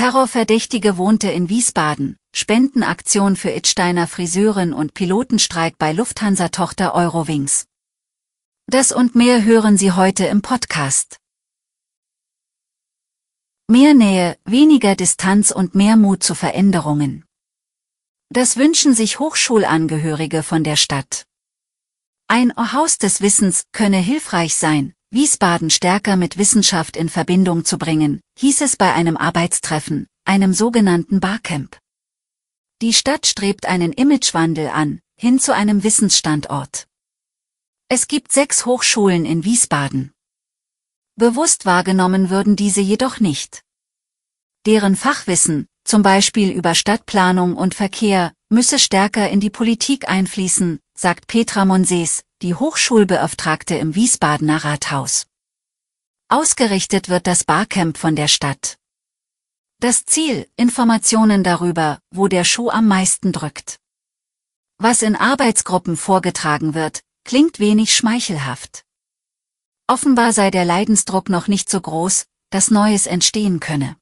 Terrorverdächtige wohnte in Wiesbaden, Spendenaktion für Itsteiner Friseurin und Pilotenstreik bei Lufthansa-Tochter Eurowings. Das und mehr hören Sie heute im Podcast. Mehr Nähe, weniger Distanz und mehr Mut zu Veränderungen. Das wünschen sich Hochschulangehörige von der Stadt. Ein Haus des Wissens könne hilfreich sein, Wiesbaden stärker mit Wissenschaft in Verbindung zu bringen, hieß es bei einem Arbeitstreffen, einem sogenannten Barcamp. Die Stadt strebt einen Imagewandel an, hin zu einem Wissensstandort. Es gibt sechs Hochschulen in Wiesbaden. Bewusst wahrgenommen würden diese jedoch nicht. Deren Fachwissen, zum Beispiel über Stadtplanung und Verkehr, müsse stärker in die Politik einfließen, sagt Petra Monsees, die Hochschulbeauftragte im Wiesbadener Rathaus. Ausgerichtet wird das Barcamp von der Stadt. Das Ziel, Informationen darüber, wo der Schuh am meisten drückt. Was in Arbeitsgruppen vorgetragen wird, klingt wenig schmeichelhaft. Offenbar sei der Leidensdruck noch nicht so groß, dass Neues entstehen könne.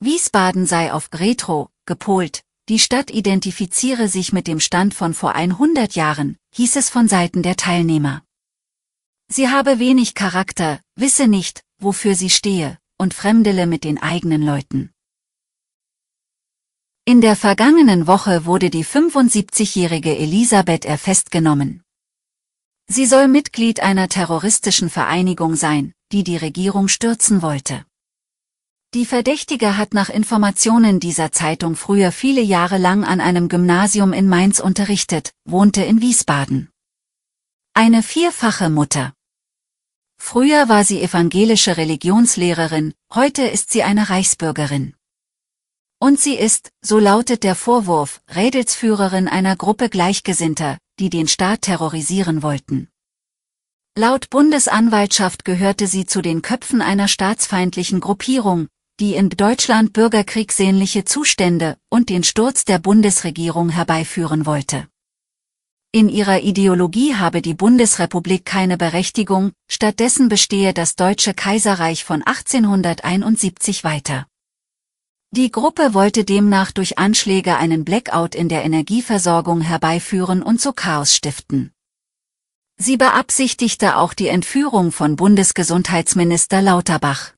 Wiesbaden sei auf Retro, gepolt, die Stadt identifiziere sich mit dem Stand von vor 100 Jahren, hieß es von Seiten der Teilnehmer. Sie habe wenig Charakter, wisse nicht, wofür sie stehe, und fremdele mit den eigenen Leuten. In der vergangenen Woche wurde die 75-jährige Elisabeth R. festgenommen. Sie soll Mitglied einer terroristischen Vereinigung sein, die die Regierung stürzen wollte. Die Verdächtige hat nach Informationen dieser Zeitung früher viele Jahre lang an einem Gymnasium in Mainz unterrichtet, wohnte in Wiesbaden. Eine vierfache Mutter. Früher war sie evangelische Religionslehrerin, heute ist sie eine Reichsbürgerin. Und sie ist, so lautet der Vorwurf, Rädelsführerin einer Gruppe Gleichgesinnter, die den Staat terrorisieren wollten. Laut Bundesanwaltschaft gehörte sie zu den Köpfen einer staatsfeindlichen Gruppierung, die in Deutschland bürgerkriegsähnliche Zustände und den Sturz der Bundesregierung herbeiführen wollte. In ihrer Ideologie habe die Bundesrepublik keine Berechtigung, stattdessen bestehe das Deutsche Kaiserreich von 1871 weiter. Die Gruppe wollte demnach durch Anschläge einen Blackout in der Energieversorgung herbeiführen und so Chaos stiften. Sie beabsichtigte auch die Entführung von Bundesgesundheitsminister Lauterbach.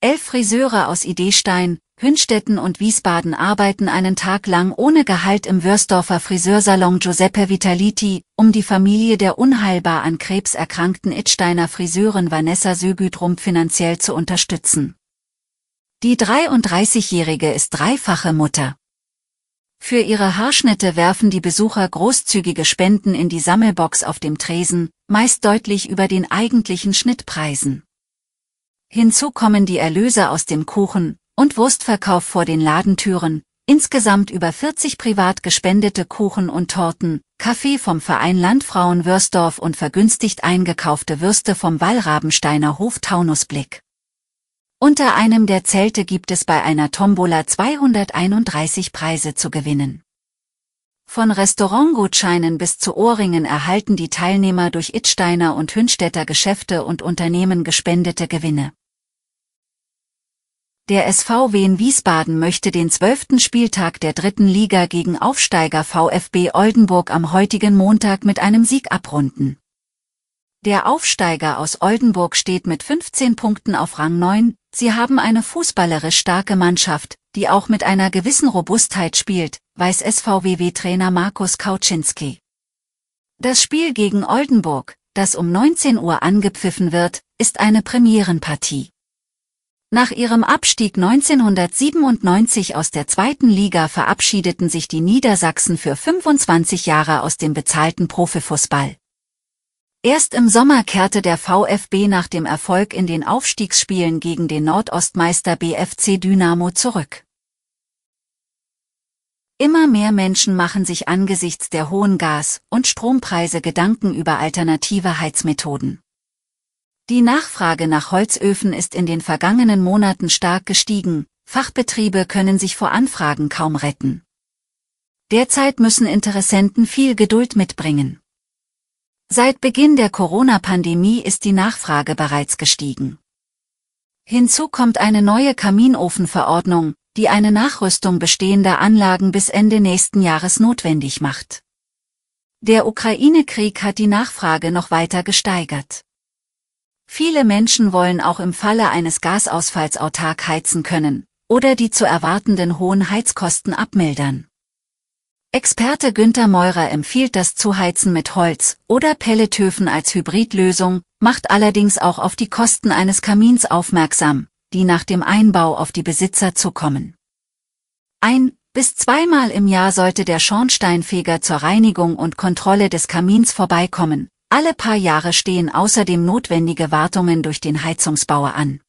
Elf Friseure aus Idestein, Hünstetten und Wiesbaden arbeiten einen Tag lang ohne Gehalt im Wörsdorfer Friseursalon Giuseppe Vitaliti, um die Familie der unheilbar an Krebs erkrankten Idsteiner Friseurin Vanessa Sögüdrum finanziell zu unterstützen. Die 33-Jährige ist dreifache Mutter. Für ihre Haarschnitte werfen die Besucher großzügige Spenden in die Sammelbox auf dem Tresen, meist deutlich über den eigentlichen Schnittpreisen. Hinzu kommen die Erlöse aus dem Kuchen- und Wurstverkauf vor den Ladentüren, insgesamt über 40 privat gespendete Kuchen und Torten, Kaffee vom Verein Landfrauen Wörsdorf und vergünstigt eingekaufte Würste vom Wallrabensteiner Hof Taunusblick. Unter einem der Zelte gibt es bei einer Tombola 231 Preise zu gewinnen. Von Restaurantgutscheinen bis zu Ohrringen erhalten die Teilnehmer durch Itsteiner und Hünstetter Geschäfte und Unternehmen gespendete Gewinne. Der SVW in Wiesbaden möchte den zwölften Spieltag der dritten Liga gegen Aufsteiger VfB Oldenburg am heutigen Montag mit einem Sieg abrunden. Der Aufsteiger aus Oldenburg steht mit 15 Punkten auf Rang 9, sie haben eine fußballerisch starke Mannschaft, die auch mit einer gewissen Robustheit spielt, weiß SVWW-Trainer Markus Kauczynski. Das Spiel gegen Oldenburg, das um 19 Uhr angepfiffen wird, ist eine Premierenpartie. Nach ihrem Abstieg 1997 aus der zweiten Liga verabschiedeten sich die Niedersachsen für 25 Jahre aus dem bezahlten Profifußball. Erst im Sommer kehrte der VfB nach dem Erfolg in den Aufstiegsspielen gegen den Nordostmeister BFC Dynamo zurück. Immer mehr Menschen machen sich angesichts der hohen Gas- und Strompreise Gedanken über alternative Heizmethoden. Die Nachfrage nach Holzöfen ist in den vergangenen Monaten stark gestiegen, Fachbetriebe können sich vor Anfragen kaum retten. Derzeit müssen Interessenten viel Geduld mitbringen. Seit Beginn der Corona-Pandemie ist die Nachfrage bereits gestiegen. Hinzu kommt eine neue Kaminofenverordnung, die eine Nachrüstung bestehender Anlagen bis Ende nächsten Jahres notwendig macht. Der Ukraine-Krieg hat die Nachfrage noch weiter gesteigert. Viele Menschen wollen auch im Falle eines Gasausfalls autark heizen können oder die zu erwartenden hohen Heizkosten abmildern. Experte Günther Meurer empfiehlt das Zuheizen mit Holz oder Pelletöfen als Hybridlösung, macht allerdings auch auf die Kosten eines Kamins aufmerksam, die nach dem Einbau auf die Besitzer zukommen. Ein bis zweimal im Jahr sollte der Schornsteinfeger zur Reinigung und Kontrolle des Kamins vorbeikommen. Alle paar Jahre stehen außerdem notwendige Wartungen durch den Heizungsbauer an.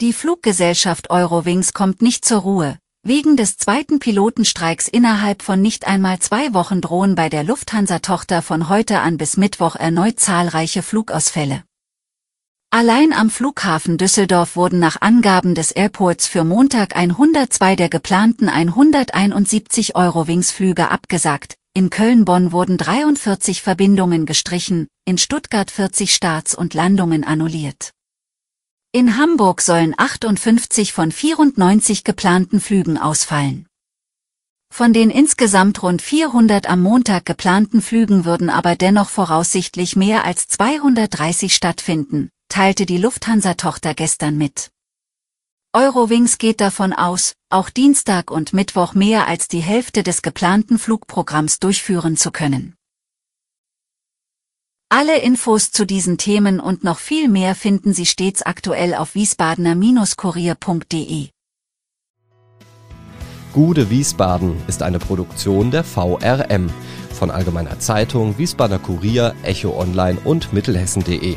Die Fluggesellschaft Eurowings kommt nicht zur Ruhe, Wegen des zweiten Pilotenstreiks innerhalb von nicht einmal zwei Wochen drohen bei der Lufthansa-Tochter von heute an bis Mittwoch erneut zahlreiche Flugausfälle. Allein am Flughafen Düsseldorf wurden nach Angaben des Airports für Montag 102 der geplanten 171 Eurowings-Flüge abgesagt, in Köln-Bonn wurden 43 Verbindungen gestrichen, in Stuttgart 40 Starts und Landungen annulliert. In Hamburg sollen 58 von 94 geplanten Flügen ausfallen. Von den insgesamt rund 400 am Montag geplanten Flügen würden aber dennoch voraussichtlich mehr als 230 stattfinden, teilte die Lufthansa-Tochter gestern mit. Eurowings geht davon aus, auch Dienstag und Mittwoch mehr als die Hälfte des geplanten Flugprogramms durchführen zu können. Alle Infos zu diesen Themen und noch viel mehr finden Sie stets aktuell auf wiesbadener-kurier.de. Gude Wiesbaden ist eine Produktion der VRM von Allgemeiner Zeitung, Wiesbadener Kurier, Echo Online und Mittelhessen.de.